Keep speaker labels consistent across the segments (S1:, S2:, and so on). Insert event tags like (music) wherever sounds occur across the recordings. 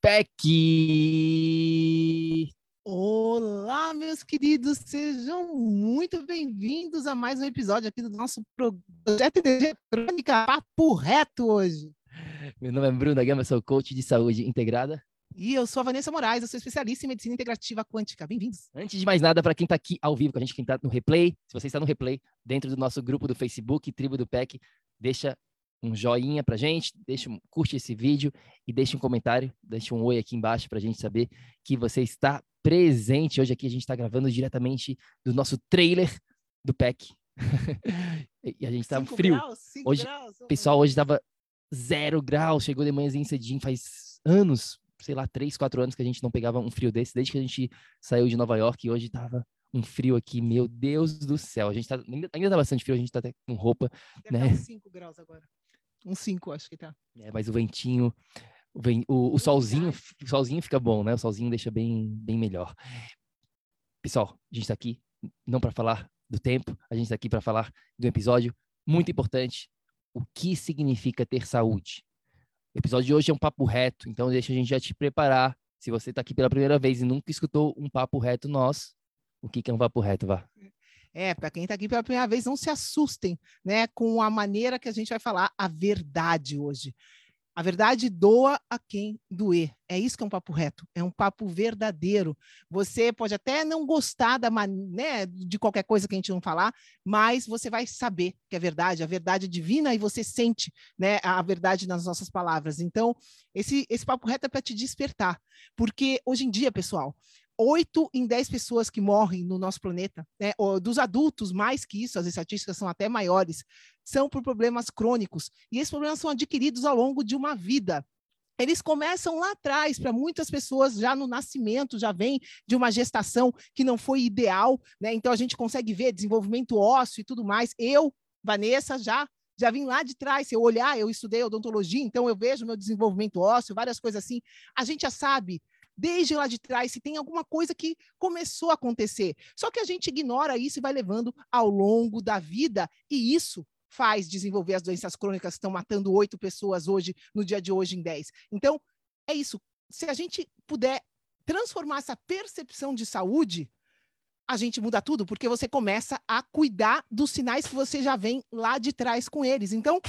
S1: PEC!
S2: Olá, meus queridos, sejam muito bem-vindos a mais um episódio aqui do nosso projeto eletrônica Papo Reto hoje.
S1: Meu nome é Bruno Gama, sou coach de saúde integrada.
S2: E eu sou a Vanessa Moraes, eu sou especialista em medicina integrativa quântica. Bem-vindos.
S1: Antes de mais nada, para quem está aqui ao vivo com a gente, quem está no replay, se você está no replay, dentro do nosso grupo do Facebook, Tribo do PEC, deixa um joinha pra gente, deixa, curte esse vídeo e deixa um comentário, deixa um oi aqui embaixo pra gente saber que você está presente. Hoje aqui a gente está gravando diretamente do nosso trailer do PEC. (laughs) e a gente estava frio.
S2: Graus,
S1: hoje,
S2: graus,
S1: pessoal, hoje estava zero graus, chegou de manhãzinho cedinho, faz anos, sei lá, três, quatro anos que a gente não pegava um frio desse, desde que a gente saiu de Nova York e hoje tava um frio aqui, meu Deus do céu. A gente tá, ainda, ainda tá bastante frio, a gente tá até com roupa,
S2: Deve
S1: né?
S2: 5 graus agora. Uns 5, acho que tá.
S1: É, mas o ventinho, o, o- o solzinho, o solzinho fica bom, né? O solzinho deixa bem, bem melhor. Pessoal, a gente tá aqui não para falar do tempo, a gente tá aqui para falar de um episódio muito importante, o que significa ter saúde. O episódio de hoje é um papo reto, então deixa a gente já te preparar. Se você tá aqui pela primeira vez e nunca escutou um papo reto nós, o que que é um papo reto, vá?
S2: É, para quem está aqui pela primeira vez, não se assustem, né, com a maneira que a gente vai falar a verdade hoje. A verdade doa a quem doer. É isso que é um papo reto, é um papo verdadeiro. Você pode até não gostar da né, de qualquer coisa que a gente não falar, mas você vai saber que é verdade, a verdade é divina e você sente, né, a verdade nas nossas palavras. Então, esse esse papo reto é para te despertar, porque hoje em dia, pessoal, 8 em 10 pessoas que morrem no nosso planeta, né, dos adultos, mais que isso, as estatísticas são até maiores, são por problemas crônicos. E esses problemas são adquiridos ao longo de uma vida. Eles começam lá atrás, para muitas pessoas, já no nascimento, já vem de uma gestação que não foi ideal, né? Então a gente consegue ver desenvolvimento ósseo e tudo mais. Eu, Vanessa, já já vim lá de trás, se eu olhar, eu estudei odontologia, então eu vejo meu desenvolvimento ósseo, várias coisas assim. A gente já sabe desde lá de trás se tem alguma coisa que começou a acontecer. Só que a gente ignora isso e vai levando ao longo da vida, e isso faz desenvolver as doenças crônicas que estão matando oito pessoas hoje, no dia de hoje, em dez. Então, é isso. Se a gente puder transformar essa percepção de saúde, a gente muda tudo, porque você começa a cuidar dos sinais que você já vem lá de trás com eles. Então,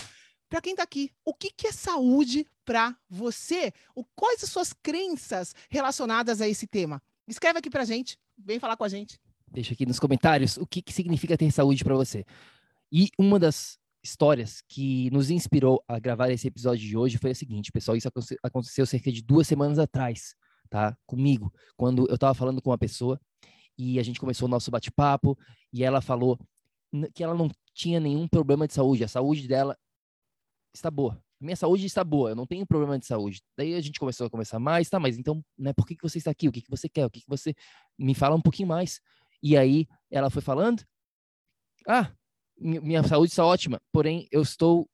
S2: para quem está aqui, o que, que é saúde para você? O, quais as suas crenças relacionadas a esse tema? Escreve aqui para gente, vem falar com a gente.
S1: Deixa aqui nos comentários o que, que significa ter saúde para você. E uma das histórias que nos inspirou a gravar esse episódio de hoje foi a seguinte, pessoal, isso aconte- aconteceu cerca de duas semanas atrás, tá? Comigo, quando eu estava falando com uma pessoa e a gente começou o nosso bate-papo e ela falou que ela não tinha nenhum problema de saúde, a saúde dela está boa. Minha saúde está boa, eu não tenho problema de saúde. Daí a gente começou a conversar mais, tá, mas então, né, por que, que você está aqui? O que, que você quer? O que, que você... Me fala um pouquinho mais. E aí ela foi falando, ah, mi- minha saúde está ótima, porém eu estou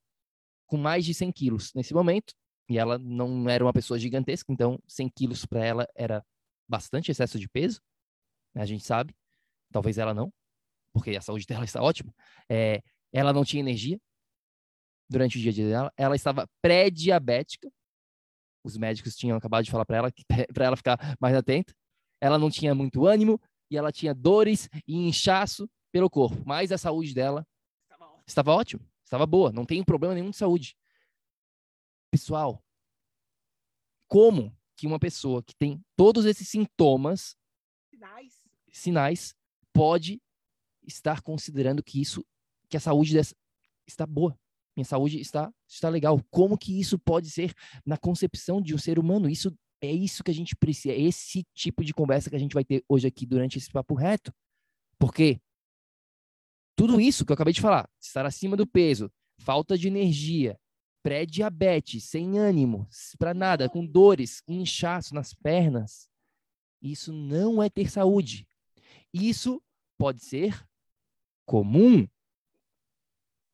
S1: com mais de 100 quilos nesse momento, e ela não era uma pessoa gigantesca, então 100 quilos para ela era bastante excesso de peso, né, a gente sabe, talvez ela não, porque a saúde dela está ótima. É, ela não tinha energia, durante o dia a dia dela. Ela estava pré-diabética. Os médicos tinham acabado de falar para ela (laughs) para ela ficar mais atenta. Ela não tinha muito ânimo e ela tinha dores e inchaço pelo corpo, mas a saúde dela estava ótima, estava boa, não tem problema nenhum de saúde. Pessoal, como que uma pessoa que tem todos esses sintomas, sinais, sinais pode estar considerando que isso, que a saúde dessa está boa, minha saúde está está legal. Como que isso pode ser na concepção de um ser humano? Isso é isso que a gente precisa, é esse tipo de conversa que a gente vai ter hoje aqui durante esse papo reto. Porque tudo isso que eu acabei de falar, estar acima do peso, falta de energia, pré-diabetes, sem ânimo, para nada, com dores, inchaço nas pernas, isso não é ter saúde. Isso pode ser comum.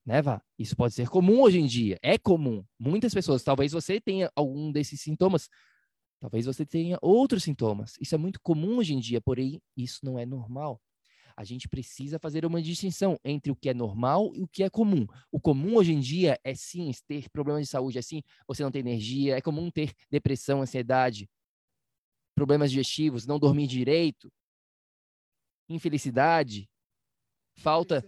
S1: Né, Vá? Isso pode ser comum hoje em dia. É comum. Muitas pessoas, talvez você tenha algum desses sintomas, talvez você tenha outros sintomas. Isso é muito comum hoje em dia, porém, isso não é normal. A gente precisa fazer uma distinção entre o que é normal e o que é comum. O comum hoje em dia é sim ter problemas de saúde, é sim você não ter energia, é comum ter depressão, ansiedade, problemas digestivos, não dormir direito, infelicidade, falta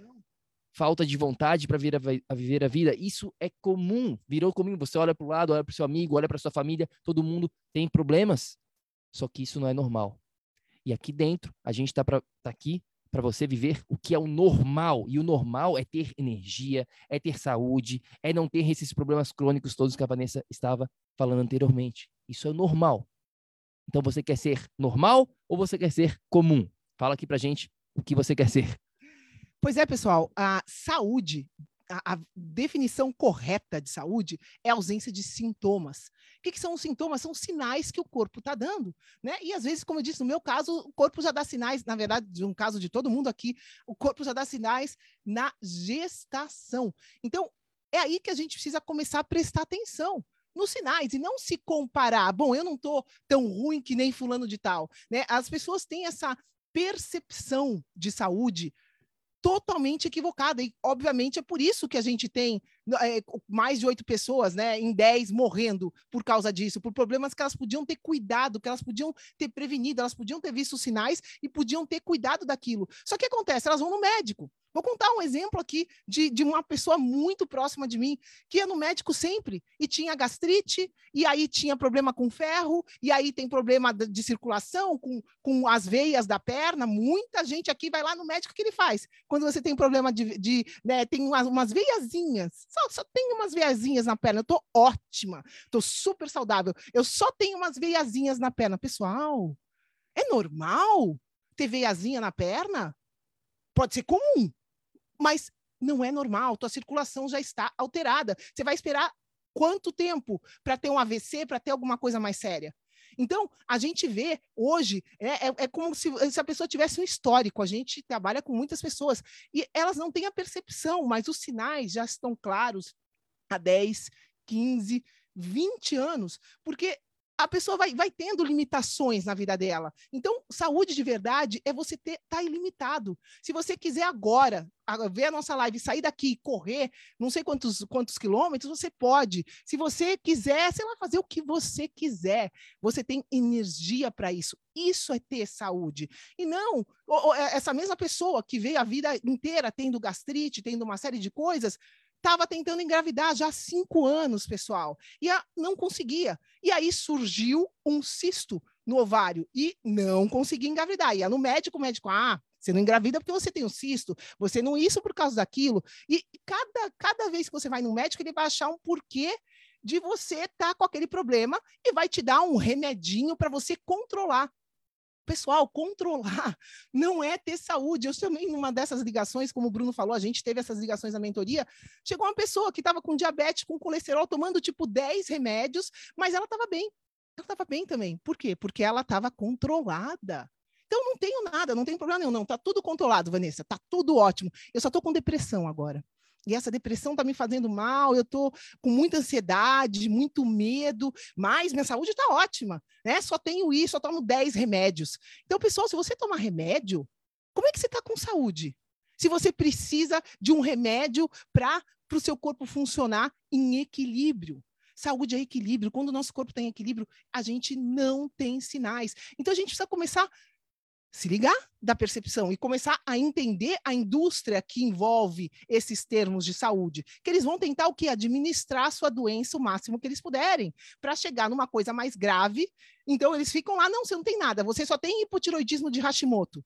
S1: falta de vontade para a, viver a vida. Isso é comum, virou comum. Você olha para o lado, olha para o seu amigo, olha para sua família, todo mundo tem problemas. Só que isso não é normal. E aqui dentro, a gente está tá aqui para você viver o que é o normal. E o normal é ter energia, é ter saúde, é não ter esses problemas crônicos todos que a Vanessa estava falando anteriormente. Isso é normal. Então você quer ser normal ou você quer ser comum? Fala aqui pra gente o que você quer ser.
S2: Pois é, pessoal, a saúde a, a, definição correta de saúde é ausência de sintomas. O que, que são os sintomas? São sinais que o corpo está dando, né? E às vezes, como eu disse, no meu caso, o corpo já dá sinais, na verdade, um caso de todo mundo aqui, o corpo já dá sinais na gestação. Então, é aí que a gente precisa começar a prestar atenção nos sinais e não se comparar. Bom, eu não estou tão ruim que nem fulano de tal, né? As pessoas têm essa percepção de saúde totalmente equivocada. E, obviamente, é por isso que a gente tem é, mais de oito pessoas, né, em dez morrendo por causa disso, por problemas que elas podiam ter cuidado, que elas podiam ter prevenido, elas podiam ter visto sinais e podiam ter cuidado daquilo. Só que acontece, elas vão no médico. Vou contar um exemplo aqui de, de uma pessoa muito próxima de mim, que ia no médico sempre e tinha gastrite, e aí tinha problema com ferro, e aí tem problema de, de circulação com, com as veias da perna. Muita gente aqui vai lá no médico, o que ele faz? Quando você tem problema de. de né, tem umas, umas veiazinhas, só, só tenho umas veiazinhas na perna, eu tô ótima, tô super saudável, eu só tenho umas veiazinhas na perna. Pessoal, é normal ter veiazinha na perna? Pode ser comum, mas não é normal, tua circulação já está alterada. Você vai esperar quanto tempo para ter um AVC, para ter alguma coisa mais séria? Então, a gente vê hoje, é, é, é, como se, se a pessoa tivesse um histórico. A gente trabalha com muitas pessoas e elas não têm a percepção, mas os sinais já estão claros há 10, 15, 20 anos, porque a pessoa vai, vai tendo limitações na vida dela. Então, saúde de verdade é você estar tá ilimitado. Se você quiser agora ver a nossa live, sair daqui e correr, não sei quantos, quantos quilômetros, você pode. Se você quiser, sei lá, fazer o que você quiser. Você tem energia para isso. Isso é ter saúde. E não é, essa mesma pessoa que veio a vida inteira tendo gastrite, tendo uma série de coisas, estava tentando engravidar já há cinco anos, pessoal, e não conseguia. E aí surgiu um cisto no ovário e não conseguia engravidar. Ia no médico, o médico, ah, você não engravida porque você tem um cisto, você não isso por causa daquilo. E cada, cada vez que você vai no médico, ele vai achar um porquê de você estar tá com aquele problema e vai te dar um remedinho para você controlar. Pessoal, controlar (laughs) não é ter saúde. Eu também, numa dessas ligações, como o Bruno falou, a gente teve essas ligações na mentoria. Chegou uma pessoa que estava com diabetes, com colesterol, tomando tipo 10 remédios, mas ela estava bem. Ela estava bem também. Por quê? Porque ela estava controlada. Então, não tenho nada, não tem problema nenhum, não. Está tudo controlado, Vanessa. Está tudo ótimo. Eu só estou com depressão agora e essa depressão está me fazendo mal, eu estou com muita ansiedade, muito medo, mas minha saúde está ótima, né? Só tenho isso, só tomo 10 remédios. Então, pessoal, se você tomar remédio, como é que você está com saúde? Se você precisa de um remédio para o seu corpo funcionar em equilíbrio. Saúde é equilíbrio. Quando o nosso corpo está em equilíbrio, a gente não tem sinais. Então a gente precisa começar se ligar da percepção e começar a entender a indústria que envolve esses termos de saúde, que eles vão tentar o que administrar a sua doença o máximo que eles puderem, para chegar numa coisa mais grave. Então eles ficam lá, não, você não tem nada, você só tem hipotiroidismo de Hashimoto.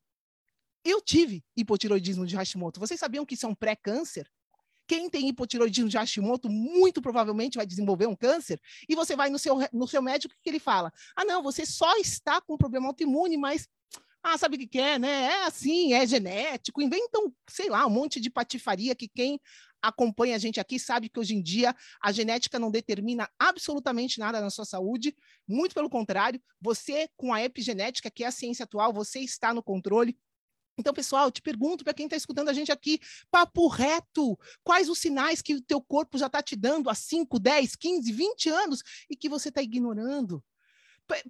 S2: Eu tive hipotiroidismo de Hashimoto. Vocês sabiam que isso é um pré-câncer? Quem tem hipotiroidismo de Hashimoto muito provavelmente vai desenvolver um câncer. E você vai no seu, no seu médico que ele fala: ah, não, você só está com problema autoimune, mas ah, sabe o que, é, né? É assim, é genético. Inventam, sei lá, um monte de patifaria que quem acompanha a gente aqui sabe que hoje em dia a genética não determina absolutamente nada na sua saúde, muito pelo contrário, você com a epigenética, que é a ciência atual, você está no controle. Então, pessoal, te pergunto para quem está escutando a gente aqui, papo reto, quais os sinais que o teu corpo já está te dando há 5, 10, 15, 20 anos e que você está ignorando?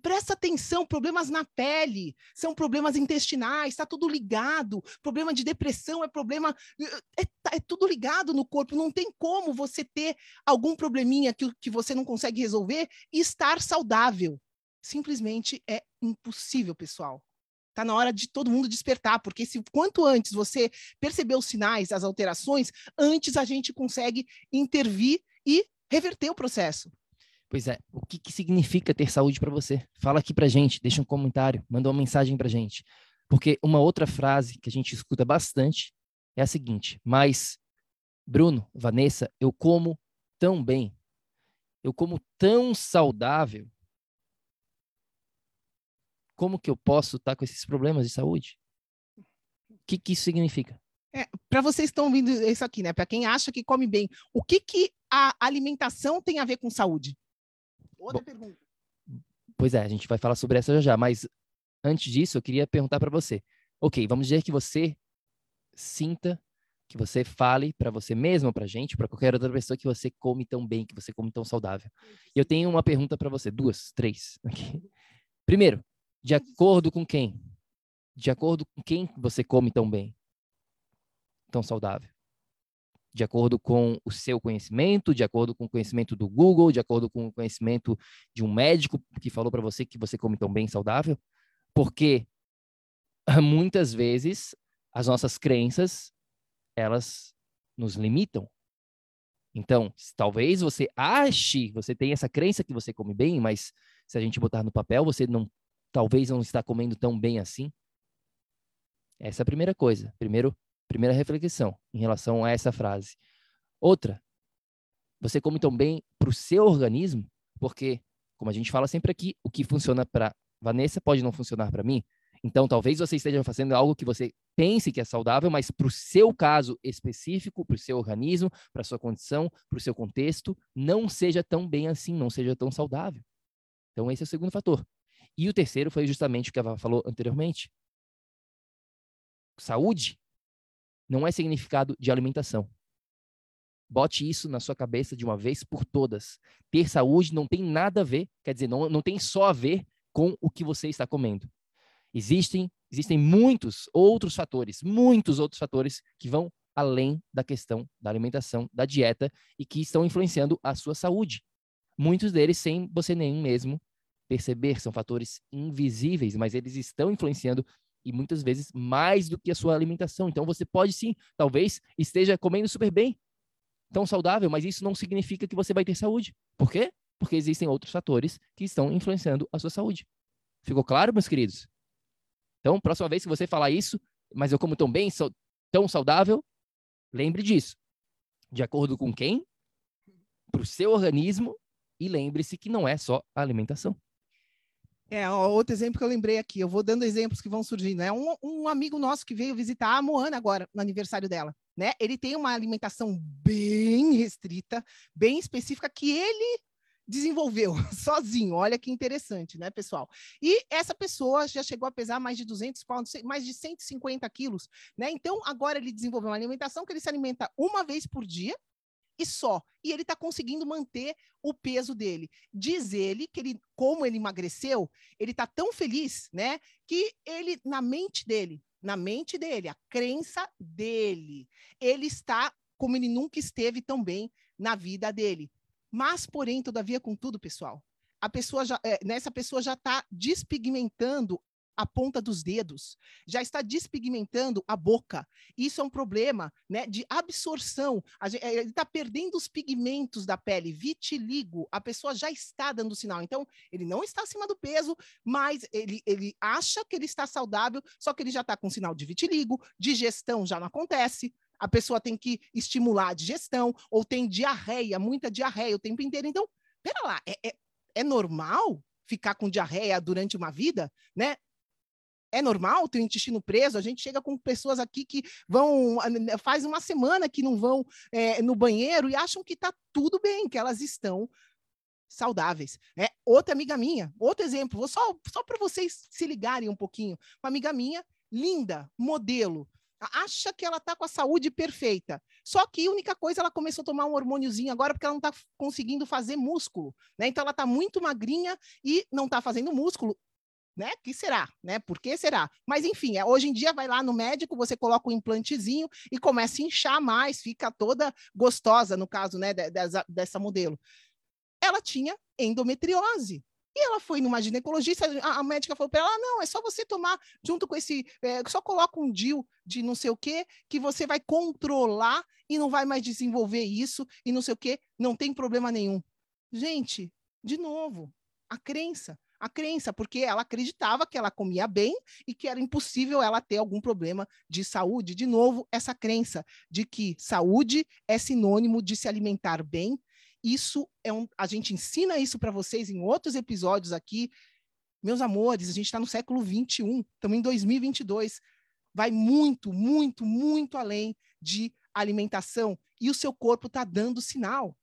S2: Presta atenção, problemas na pele, são problemas intestinais, está tudo ligado. Problema de depressão é problema. É, tá, é, tudo ligado no corpo. Não tem como você ter algum probleminha que, que você não consegue resolver e estar saudável. Simplesmente é impossível, pessoal. Está na hora de todo mundo despertar, porque se quanto antes você perceber os sinais, as alterações, antes a gente consegue intervir e reverter o processo.
S1: Pois é, o que, que significa ter saúde para você? Fala aqui para gente, deixa um comentário, manda uma mensagem para gente. Porque uma outra frase que a gente escuta bastante é a seguinte: mas, Bruno, Vanessa, eu como tão bem, eu como tão saudável, como que eu posso estar com esses problemas de saúde? O que, que isso significa?
S2: É, para vocês estão ouvindo isso aqui, né? Para quem acha que come bem, o que, que a alimentação tem a ver com saúde? Outra Bom, pergunta.
S1: Pois é, a gente vai falar sobre essa já já, mas antes disso, eu queria perguntar para você. Ok, vamos dizer que você sinta, que você fale para você mesmo, para gente, para qualquer outra pessoa que você come tão bem, que você come tão saudável. E eu tenho uma pergunta para você, duas, três. Okay. Primeiro, de acordo com quem? De acordo com quem você come tão bem, tão saudável? De acordo com o seu conhecimento, de acordo com o conhecimento do Google, de acordo com o conhecimento de um médico que falou para você que você come tão bem saudável, porque (laughs) muitas vezes as nossas crenças elas nos limitam. Então, talvez você ache, você tenha essa crença que você come bem, mas se a gente botar no papel, você não talvez não está comendo tão bem assim. Essa é a primeira coisa. Primeiro, Primeira reflexão em relação a essa frase. Outra, você come tão bem para o seu organismo, porque, como a gente fala sempre aqui, o que funciona para Vanessa pode não funcionar para mim. Então, talvez você esteja fazendo algo que você pense que é saudável, mas para o seu caso específico, para o seu organismo, para sua condição, para o seu contexto, não seja tão bem assim, não seja tão saudável. Então, esse é o segundo fator. E o terceiro foi justamente o que a Ava falou anteriormente. Saúde não é significado de alimentação. Bote isso na sua cabeça de uma vez por todas. Ter saúde não tem nada a ver, quer dizer, não, não tem só a ver com o que você está comendo. Existem, existem muitos outros fatores, muitos outros fatores que vão além da questão da alimentação, da dieta e que estão influenciando a sua saúde. Muitos deles sem você nem mesmo perceber, são fatores invisíveis, mas eles estão influenciando e muitas vezes mais do que a sua alimentação. Então você pode sim, talvez esteja comendo super bem, tão saudável, mas isso não significa que você vai ter saúde. Por quê? Porque existem outros fatores que estão influenciando a sua saúde. Ficou claro, meus queridos? Então, próxima vez que você falar isso, mas eu como tão bem, sou tão saudável, lembre disso. De acordo com quem? Para o seu organismo e lembre-se que não é só a alimentação.
S2: É, outro exemplo que eu lembrei aqui, eu vou dando exemplos que vão surgindo. É um, um amigo nosso que veio visitar a Moana agora, no aniversário dela. Né? Ele tem uma alimentação bem restrita, bem específica, que ele desenvolveu (laughs) sozinho. Olha que interessante, né, pessoal? E essa pessoa já chegou a pesar mais de 200 pounds, mais de 150 quilos, né? Então, agora ele desenvolveu uma alimentação que ele se alimenta uma vez por dia, e só. E ele está conseguindo manter o peso dele. Diz ele que ele, como ele emagreceu, ele está tão feliz, né, que ele na mente dele, na mente dele, a crença dele. Ele está como ele nunca esteve tão bem na vida dele. Mas, porém, todavia, contudo, pessoal, a pessoa já, é, nessa pessoa já está despigmentando a ponta dos dedos, já está despigmentando a boca. Isso é um problema né, de absorção. Gente, é, ele está perdendo os pigmentos da pele, vitiligo. A pessoa já está dando sinal. Então, ele não está acima do peso, mas ele, ele acha que ele está saudável, só que ele já está com sinal de vitiligo, digestão já não acontece. A pessoa tem que estimular a digestão, ou tem diarreia, muita diarreia o tempo inteiro. Então, pera lá, é, é, é normal ficar com diarreia durante uma vida, né? É normal ter o intestino preso. A gente chega com pessoas aqui que vão, faz uma semana que não vão é, no banheiro e acham que está tudo bem, que elas estão saudáveis. É outra amiga minha, outro exemplo, vou só, só para vocês se ligarem um pouquinho. Uma amiga minha, linda, modelo, acha que ela está com a saúde perfeita. Só que a única coisa, ela começou a tomar um hormôniozinho agora porque ela não está conseguindo fazer músculo, né? Então ela está muito magrinha e não está fazendo músculo né? Que será, né? Por que será? Mas enfim, é, hoje em dia vai lá no médico, você coloca um implantezinho e começa a inchar mais, fica toda gostosa, no caso, né, dessa, dessa modelo. Ela tinha endometriose. E ela foi numa ginecologista, a, a médica falou para ela: ah, não, é só você tomar junto com esse. É, só coloca um DIL de não sei o quê, que você vai controlar e não vai mais desenvolver isso e não sei o quê, não tem problema nenhum. Gente, de novo, a crença a crença, porque ela acreditava que ela comia bem e que era impossível ela ter algum problema de saúde. De novo, essa crença de que saúde é sinônimo de se alimentar bem. Isso é um, a gente ensina isso para vocês em outros episódios aqui. Meus amores, a gente está no século 21, estamos em 2022. Vai muito, muito, muito além de alimentação e o seu corpo está dando sinal.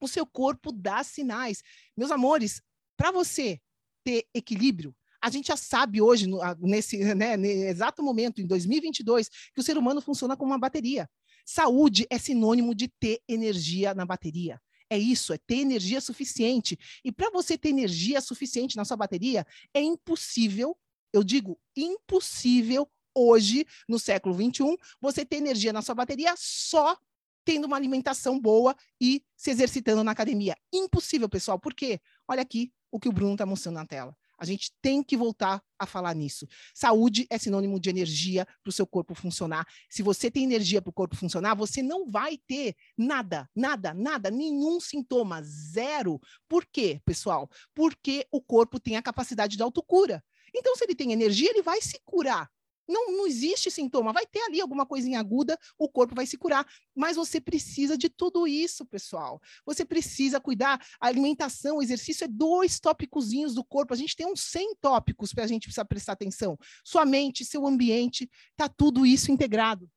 S2: O seu corpo dá sinais. Meus amores, para você ter equilíbrio. A gente já sabe hoje, nesse, né, nesse exato momento, em 2022, que o ser humano funciona como uma bateria. Saúde é sinônimo de ter energia na bateria. É isso, é ter energia suficiente. E para você ter energia suficiente na sua bateria, é impossível, eu digo impossível, hoje, no século 21, você ter energia na sua bateria só tendo uma alimentação boa e se exercitando na academia. Impossível, pessoal. Por quê? Olha aqui, o que o Bruno está mostrando na tela. A gente tem que voltar a falar nisso. Saúde é sinônimo de energia para o seu corpo funcionar. Se você tem energia para o corpo funcionar, você não vai ter nada, nada, nada, nenhum sintoma, zero. Por quê, pessoal? Porque o corpo tem a capacidade de autocura. Então, se ele tem energia, ele vai se curar. Não, não existe sintoma. Vai ter ali alguma coisinha aguda, o corpo vai se curar. Mas você precisa de tudo isso, pessoal. Você precisa cuidar. A alimentação, o exercício é dois tópicozinhos do corpo. A gente tem uns 100 tópicos para a gente precisar prestar atenção. Sua mente, seu ambiente, tá tudo isso integrado.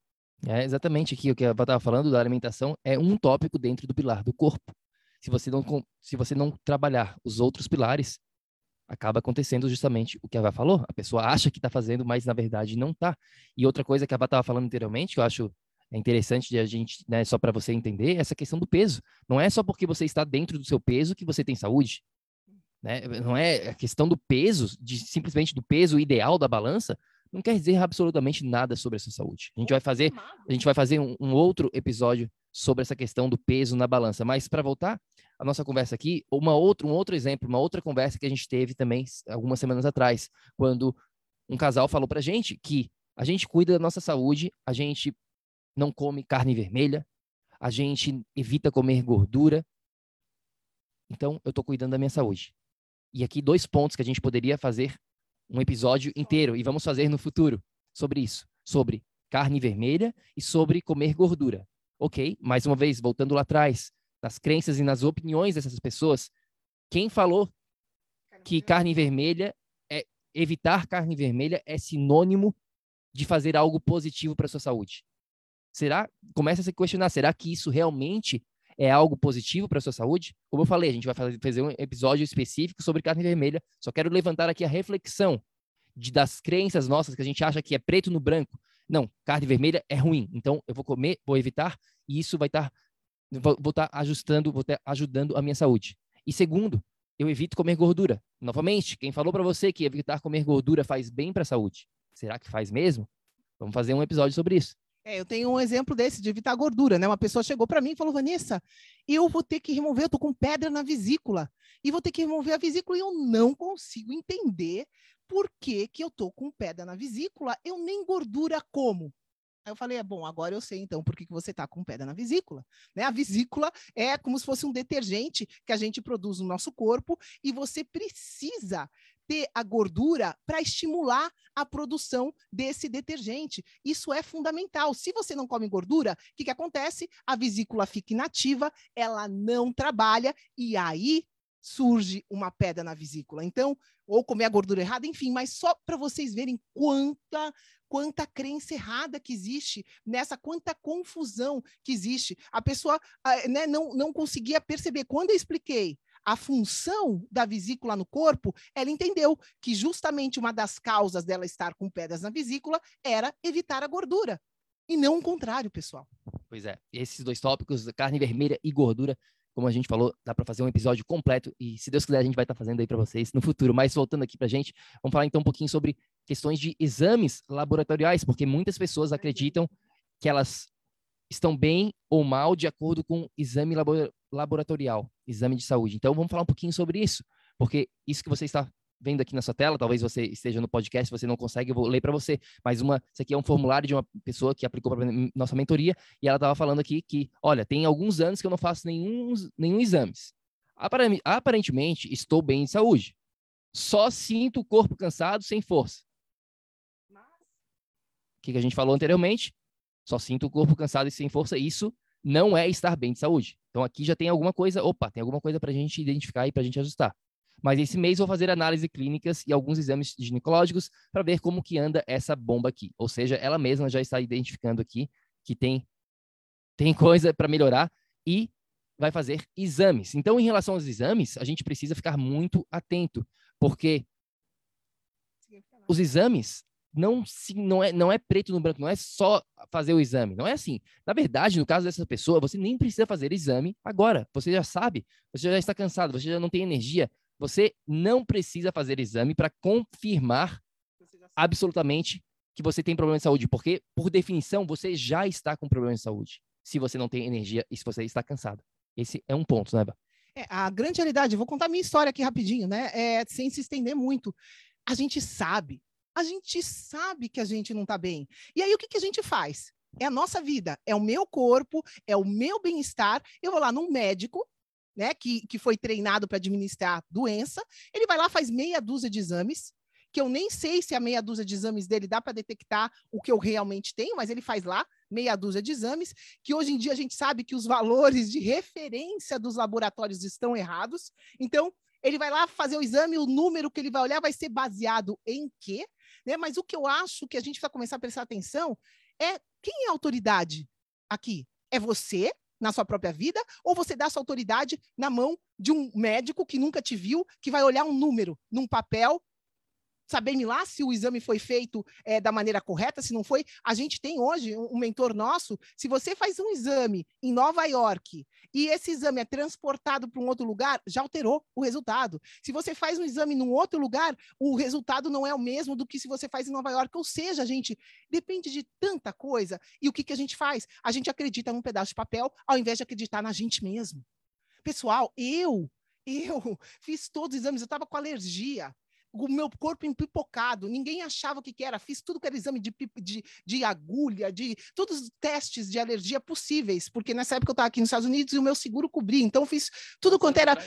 S1: É exatamente aqui o que eu estava falando da alimentação é um tópico dentro do pilar do corpo. Se você não, se você não trabalhar os outros pilares, acaba acontecendo justamente o que a Vá falou. A pessoa acha que está fazendo, mas na verdade não está. E outra coisa que a Vá estava falando anteriormente, que eu acho é interessante de a gente, né, só para você entender, é essa questão do peso. Não é só porque você está dentro do seu peso que você tem saúde. Né? Não é a questão do peso, de simplesmente do peso ideal da balança, não quer dizer absolutamente nada sobre a sua saúde. A gente vai fazer, a gente vai fazer um, um outro episódio sobre essa questão do peso na balança. Mas para voltar a nossa conversa aqui, uma outra, um outro exemplo, uma outra conversa que a gente teve também algumas semanas atrás, quando um casal falou para gente que a gente cuida da nossa saúde, a gente não come carne vermelha, a gente evita comer gordura. Então, eu estou cuidando da minha saúde. E aqui dois pontos que a gente poderia fazer um episódio inteiro e vamos fazer no futuro sobre isso, sobre carne vermelha e sobre comer gordura. Ok, mais uma vez, voltando lá atrás, nas crenças e nas opiniões dessas pessoas, quem falou que carne vermelha é evitar carne vermelha é sinônimo de fazer algo positivo para sua saúde? Será? Começa a se questionar, será que isso realmente é algo positivo para sua saúde? Como eu falei, a gente vai fazer um episódio específico sobre carne vermelha. Só quero levantar aqui a reflexão de, das crenças nossas que a gente acha que é preto no branco. Não, carne vermelha é ruim. Então eu vou comer, vou evitar e isso vai estar vou, estar ajustando, vou estar ajudando a minha saúde. E segundo, eu evito comer gordura. Novamente, quem falou para você que evitar comer gordura faz bem para a saúde? Será que faz mesmo? Vamos fazer um episódio sobre isso.
S2: É, eu tenho um exemplo desse, de evitar gordura, né? Uma pessoa chegou para mim e falou, Vanessa, eu vou ter que remover, eu tô com pedra na vesícula, e vou ter que remover a vesícula, e eu não consigo entender por que, que eu tô com pedra na vesícula, eu nem gordura como. Aí eu falei, é bom, agora eu sei então por que, que você está com pedra na vesícula. Né? A vesícula é como se fosse um detergente que a gente produz no nosso corpo e você precisa ter a gordura para estimular a produção desse detergente. Isso é fundamental. Se você não come gordura, o que, que acontece? A vesícula fica inativa, ela não trabalha e aí surge uma pedra na vesícula. Então, ou comer a gordura errada, enfim, mas só para vocês verem quanta quanta crença errada que existe nessa, quanta confusão que existe. A pessoa ah, né, não, não conseguia perceber. Quando eu expliquei a função da vesícula no corpo, ela entendeu que justamente uma das causas dela estar com pedras na vesícula era evitar a gordura. E não o contrário, pessoal.
S1: Pois é, esses dois tópicos, carne vermelha e gordura, como a gente falou, dá para fazer um episódio completo e, se Deus quiser, a gente vai estar tá fazendo aí para vocês no futuro. Mas voltando aqui para a gente, vamos falar então um pouquinho sobre questões de exames laboratoriais, porque muitas pessoas acreditam que elas estão bem ou mal de acordo com exame laboratorial, exame de saúde. Então, vamos falar um pouquinho sobre isso, porque isso que você está vendo aqui na sua tela, talvez você esteja no podcast, você não consegue, eu vou ler para você, mas uma, isso aqui é um formulário de uma pessoa que aplicou para nossa mentoria, e ela estava falando aqui que, olha, tem alguns anos que eu não faço nenhum, nenhum exames. Aparentemente, estou bem de saúde. Só sinto o corpo cansado, sem força. O que, que a gente falou anteriormente? Só sinto o corpo cansado e sem força. Isso não é estar bem de saúde. Então aqui já tem alguma coisa, opa, tem alguma coisa para a gente identificar e para a gente ajustar. Mas esse mês vou fazer análise clínicas e alguns exames ginecológicos para ver como que anda essa bomba aqui. Ou seja, ela mesma já está identificando aqui que tem, tem (laughs) coisa para melhorar e vai fazer exames. Então, em relação aos exames, a gente precisa ficar muito atento, porque os exames não, se, não, é, não é preto no branco, não é só fazer o exame. Não é assim. Na verdade, no caso dessa pessoa, você nem precisa fazer exame agora. Você já sabe, você já está cansado, você já não tem energia. Você não precisa fazer exame para confirmar absolutamente que você tem problema de saúde, porque, por definição, você já está com problema de saúde, se você não tem energia e se você está cansado. Esse é um ponto, né, Bá?
S2: É, a grande realidade, vou contar minha história aqui rapidinho, né? É, sem se estender muito. A gente sabe a gente sabe que a gente não está bem. E aí o que, que a gente faz? É a nossa vida, é o meu corpo, é o meu bem-estar. Eu vou lá num médico, né, que, que foi treinado para administrar doença, ele vai lá, faz meia dúzia de exames, que eu nem sei se a meia dúzia de exames dele dá para detectar o que eu realmente tenho, mas ele faz lá meia dúzia de exames, que hoje em dia a gente sabe que os valores de referência dos laboratórios estão errados. Então, ele vai lá fazer o exame, o número que ele vai olhar vai ser baseado em quê? Né? Mas o que eu acho que a gente vai começar a prestar atenção é quem é a autoridade aqui? É você na sua própria vida ou você dá sua autoridade na mão de um médico que nunca te viu, que vai olhar um número num papel saber-me lá se o exame foi feito é, da maneira correta, se não foi. A gente tem hoje um, um, mentor nosso. Se você faz um exame em Nova York e esse exame é transportado para um outro lugar, já alterou o resultado. Se você faz um exame num outro lugar, o resultado não é o mesmo do que se você faz em Nova York. Ou seja, gente, depende de tanta coisa. E o que, que a gente faz? A gente acredita num pedaço de papel ao invés de acreditar na gente mesmo. Pessoal, eu eu (laughs) fiz todos os exames, eu estava com alergia o meu corpo empipocado, ninguém achava o que, que era, fiz tudo que era exame de, de, de agulha, de todos os testes de alergia possíveis, porque nessa época eu estava aqui nos Estados Unidos e o meu seguro cobria, então fiz tudo quanto era.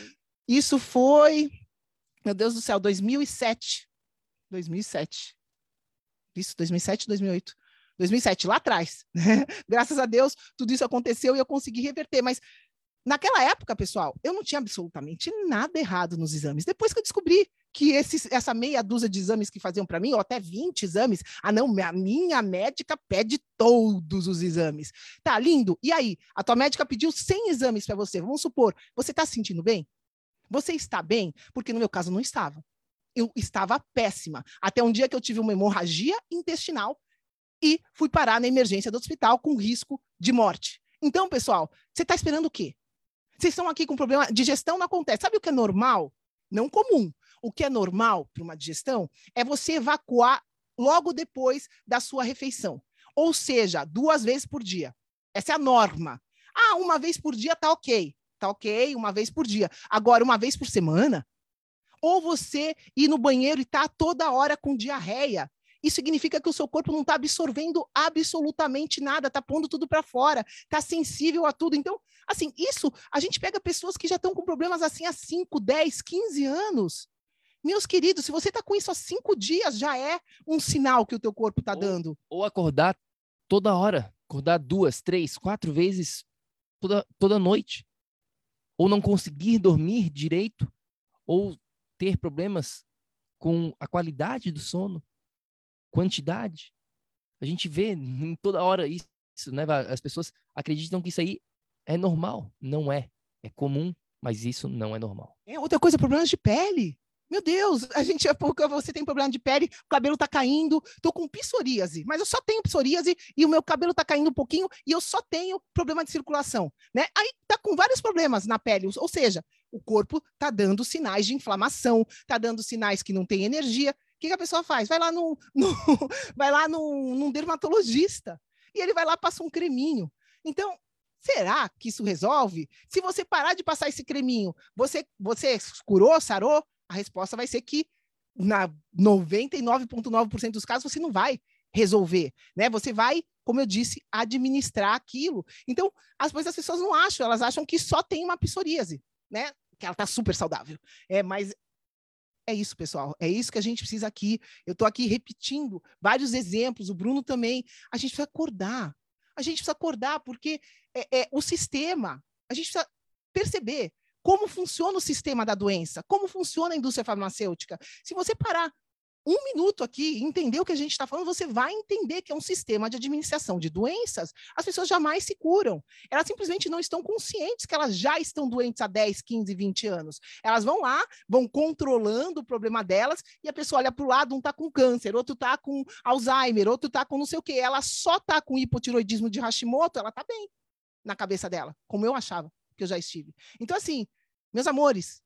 S2: Isso foi, meu Deus do céu, 2007. 2007. Isso, 2007, 2008. 2007, lá atrás. (laughs) Graças a Deus, tudo isso aconteceu e eu consegui reverter, mas Naquela época, pessoal, eu não tinha absolutamente nada errado nos exames. Depois que eu descobri que essa meia dúzia de exames que faziam para mim, ou até 20 exames, ah, não, a minha médica pede todos os exames. Tá lindo. E aí, a tua médica pediu 100 exames para você. Vamos supor, você está se sentindo bem? Você está bem? Porque no meu caso não estava. Eu estava péssima. Até um dia que eu tive uma hemorragia intestinal e fui parar na emergência do hospital com risco de morte. Então, pessoal, você está esperando o quê? Vocês estão aqui com problema. Digestão não acontece. Sabe o que é normal? Não comum. O que é normal para uma digestão é você evacuar logo depois da sua refeição. Ou seja, duas vezes por dia. Essa é a norma. Ah, uma vez por dia tá ok. Tá ok, uma vez por dia. Agora, uma vez por semana? Ou você ir no banheiro e tá toda hora com diarreia. Isso significa que o seu corpo não está absorvendo absolutamente nada, está pondo tudo para fora, está sensível a tudo. Então, assim, isso a gente pega pessoas que já estão com problemas assim há 5, 10, 15 anos. Meus queridos, se você está com isso há cinco dias, já é um sinal que o teu corpo está dando.
S1: Ou acordar toda hora, acordar duas, três, quatro vezes toda, toda noite. Ou não conseguir dormir direito, ou ter problemas com a qualidade do sono quantidade. A gente vê em toda hora isso, né? As pessoas acreditam que isso aí é normal. Não é. É comum, mas isso não é normal.
S2: É outra coisa, problemas de pele. Meu Deus, a gente é pouco, você tem problema de pele, o cabelo tá caindo, tô com psoríase, mas eu só tenho psoríase e o meu cabelo tá caindo um pouquinho e eu só tenho problema de circulação, né? Aí tá com vários problemas na pele, ou seja, o corpo tá dando sinais de inflamação, tá dando sinais que não tem energia. O que, que a pessoa faz? Vai lá, no, (laughs) no vai lá no, num dermatologista e ele vai lá passa um creminho. Então, será que isso resolve? Se você parar de passar esse creminho, você, você curou, sarou? A resposta vai ser que na 99,9% dos casos você não vai resolver, né? Você vai, como eu disse, administrar aquilo. Então, às vezes as pessoas não acham, elas acham que só tem uma psoríase, né? Que ela tá super saudável. É, mas é isso, pessoal. É isso que a gente precisa aqui. Eu estou aqui repetindo vários exemplos, o Bruno também. A gente precisa acordar. A gente precisa acordar porque é, é o sistema. A gente precisa perceber como funciona o sistema da doença, como funciona a indústria farmacêutica. Se você parar um minuto aqui, entender o que a gente está falando, você vai entender que é um sistema de administração de doenças. As pessoas jamais se curam. Elas simplesmente não estão conscientes que elas já estão doentes há 10, 15, 20 anos. Elas vão lá, vão controlando o problema delas, e a pessoa olha para o lado, um está com câncer, outro está com Alzheimer, outro está com não sei o quê. Ela só está com hipotiroidismo de Hashimoto, ela está bem na cabeça dela, como eu achava que eu já estive. Então, assim, meus amores,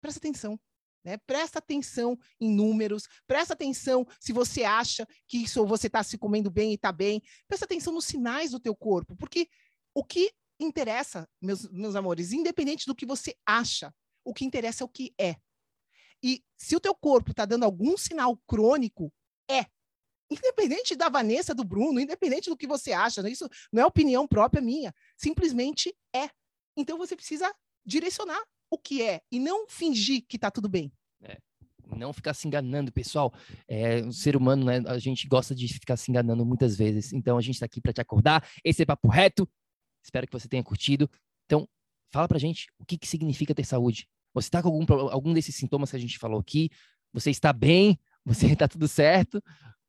S2: presta atenção. Né? Presta atenção em números, presta atenção se você acha que isso você está se comendo bem e está bem. Presta atenção nos sinais do teu corpo, porque o que interessa, meus, meus amores, independente do que você acha, o que interessa é o que é. E se o teu corpo está dando algum sinal crônico, é. Independente da Vanessa, do Bruno, independente do que você acha, né? isso não é opinião própria minha, simplesmente é. Então você precisa direcionar o que é e não fingir que está tudo bem.
S1: É, não ficar se enganando, pessoal. É, o ser humano, né? A gente gosta de ficar se enganando muitas vezes. Então a gente está aqui para te acordar. Esse é papo reto. Espero que você tenha curtido. Então, fala pra gente o que, que significa ter saúde. Você está com algum, algum desses sintomas que a gente falou aqui? Você está bem? Você está (laughs) tudo certo?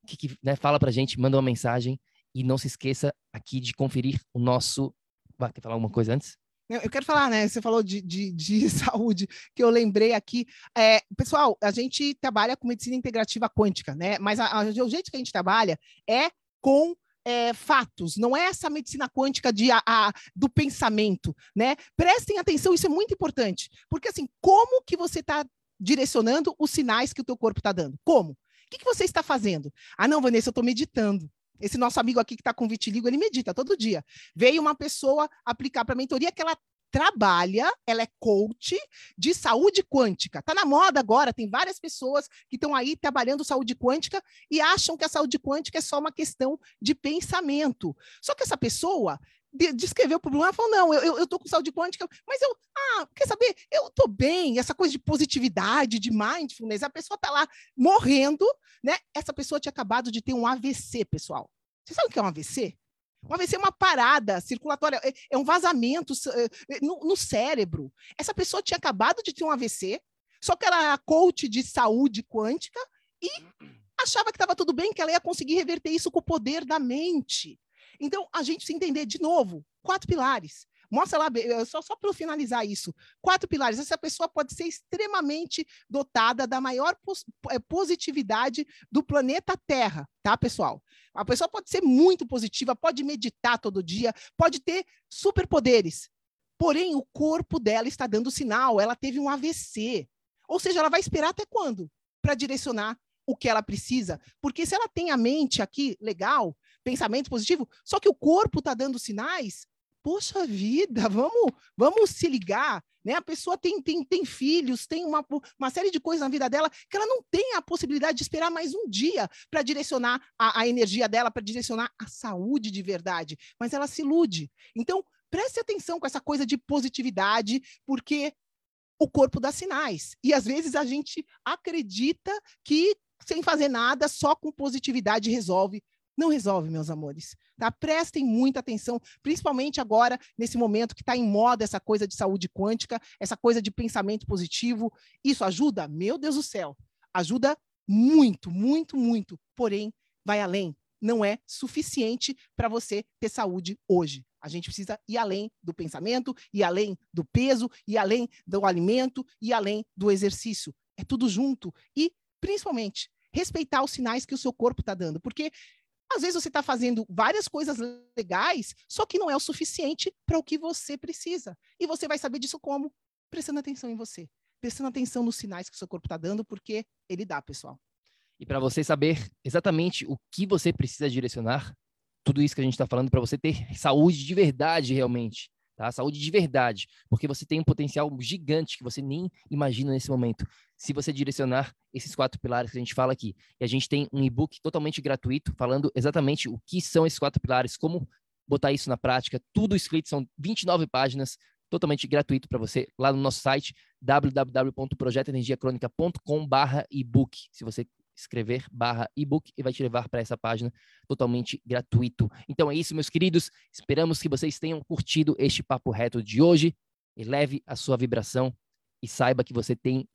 S1: Que, que né? Fala pra gente, manda uma mensagem e não se esqueça aqui de conferir o nosso. Vai, quer falar alguma coisa antes?
S2: Eu quero falar, né? Você falou de, de, de (laughs) saúde, que eu lembrei aqui. É, pessoal, a gente trabalha com medicina integrativa quântica, né? Mas a, a, o jeito que a gente trabalha é com é, fatos, não é essa medicina quântica de, a, a, do pensamento, né? Prestem atenção, isso é muito importante, porque assim, como que você está direcionando os sinais que o teu corpo está dando? Como? O que, que você está fazendo? Ah, não, Vanessa, eu estou meditando. Esse nosso amigo aqui que está com vitiligo, ele medita todo dia. Veio uma pessoa aplicar para a mentoria que ela trabalha, ela é coach de saúde quântica. Está na moda agora, tem várias pessoas que estão aí trabalhando saúde quântica e acham que a saúde quântica é só uma questão de pensamento. Só que essa pessoa descreveu o problema, falou, não, eu, eu tô com saúde quântica, mas eu, ah, quer saber, eu tô bem, essa coisa de positividade, de mindfulness, a pessoa tá lá morrendo, né? Essa pessoa tinha acabado de ter um AVC, pessoal. Você sabe o que é um AVC? Um AVC é uma parada circulatória, é, é um vazamento é, é, no, no, cérebro. Essa pessoa tinha acabado de ter um AVC, só que ela era coach de saúde quântica e achava que estava tudo bem, que ela ia conseguir reverter isso com o poder da mente. Então, a gente precisa entender, de novo, quatro pilares. Mostra lá, só, só para finalizar isso. Quatro pilares. Essa pessoa pode ser extremamente dotada da maior pos é, positividade do planeta Terra, tá, pessoal? A pessoa pode ser muito positiva, pode meditar todo dia, pode ter superpoderes. Porém, o corpo dela está dando sinal, ela teve um AVC. Ou seja, ela vai esperar até quando? Para direcionar o que ela precisa, porque se ela tem a mente aqui legal, pensamento positivo, só que o corpo está dando sinais, poxa vida, (laughs) vamos, vamos se ligar, né? A pessoa tem, tem, tem filhos, tem uma, uma série de coisas na vida dela que ela não tem a possibilidade de esperar mais um dia para direcionar a, a energia dela, para direcionar a saúde de verdade, mas ela se ilude. Então, preste atenção com essa coisa de positividade, porque o corpo dá sinais. E às vezes a gente acredita que sem fazer nada, só com positividade resolve. Não resolve, meus amores. Tá? Prestem muita atenção, principalmente agora, nesse momento que está em moda essa coisa de saúde quântica, essa coisa de pensamento positivo. Isso ajuda? Meu Deus do céu. Ajuda muito, muito, muito. Porém, vai além. Não é suficiente para você ter saúde hoje. A gente precisa ir além do pensamento, ir além do peso, ir além do alimento, ir além do exercício. É tudo junto. E, principalmente, respeitar os sinais que o seu corpo está dando. Porque às vezes você está fazendo várias coisas legais, só que não é o suficiente para o que você precisa. E você vai saber disso como? Prestando atenção em você. Prestando atenção nos sinais que o seu corpo está dando, porque ele dá, pessoal.
S1: E para você saber exatamente o que você precisa direcionar, tudo isso que a gente está falando para você ter saúde de verdade realmente, tá? Saúde de verdade, porque você tem um potencial gigante que você nem imagina nesse momento. Se você direcionar esses quatro pilares que a gente fala aqui, e a gente tem um e-book totalmente gratuito falando exatamente o que são esses quatro pilares, como botar isso na prática, tudo escrito, são 29 páginas, totalmente gratuito para você lá no nosso site www.projetoenergiacronica.com/ebook. Se você escrever barra ebook e vai te levar para essa página totalmente gratuito. Então é isso, meus queridos. Esperamos que vocês tenham curtido este papo reto de hoje. Eleve a sua vibração e saiba que você tem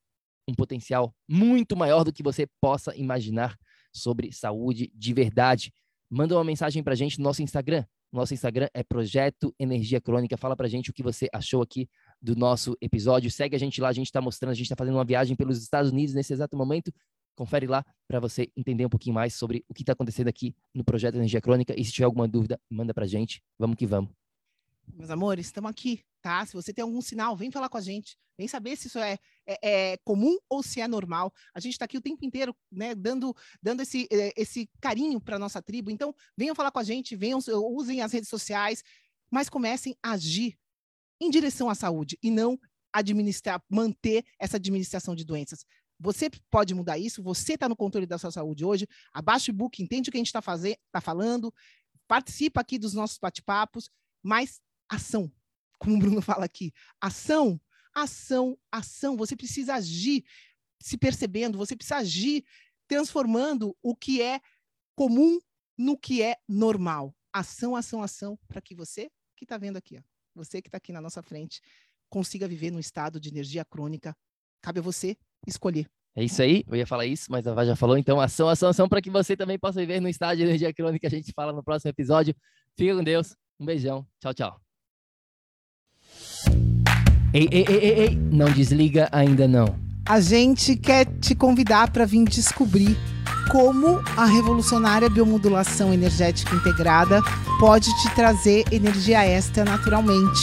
S1: um potencial muito maior do que você possa imaginar sobre saúde de verdade. Manda uma mensagem para a gente no nosso Instagram. Nosso Instagram é Projeto Energia Crônica. Fala para a gente o que você achou aqui do nosso episódio. Segue a gente lá, a gente está mostrando, a gente está fazendo uma viagem pelos Estados Unidos nesse exato momento. Confere lá para você entender um pouquinho mais sobre o que está acontecendo aqui no Projeto Energia Crônica. E se tiver alguma dúvida, manda para gente. Vamos que vamos.
S2: Meus amores, estamos aqui, tá? Se você tem algum sinal, vem falar com a gente. Vem saber se isso é, é, é comum ou se é normal. A gente está aqui o tempo inteiro, né, dando, dando esse, é, esse carinho para nossa tribo. Então, venham falar com a gente, venham, usem as redes sociais, mas comecem a agir em direção à saúde e não administrar, manter essa administração de doenças. Você pode mudar isso, você está no controle da sua saúde hoje. Abaixa o book, entende o que a gente está tá falando, participa aqui dos nossos bate-papos, mas ação, como o Bruno (laughs) fala aqui, ação, ação, ação. Você precisa agir se percebendo, você precisa agir transformando o que é comum no que é normal. Ação, ação, ação, para que você que está vendo aqui, ó, você que está aqui na nossa frente, consiga viver no estado de energia crônica. Cabe a você escolher.
S1: É isso aí, eu ia falar isso, mas a Vá já falou, então ação, ação, ação, para que você também possa viver no estado de energia crônica. A gente fala no próximo episódio. Fica com Deus, um beijão, tchau, tchau. Ei, ei, ei, ei, ei, não desliga ainda não.
S2: A gente quer te convidar para vir descobrir como a revolucionária biomodulação energética integrada pode te trazer energia extra naturalmente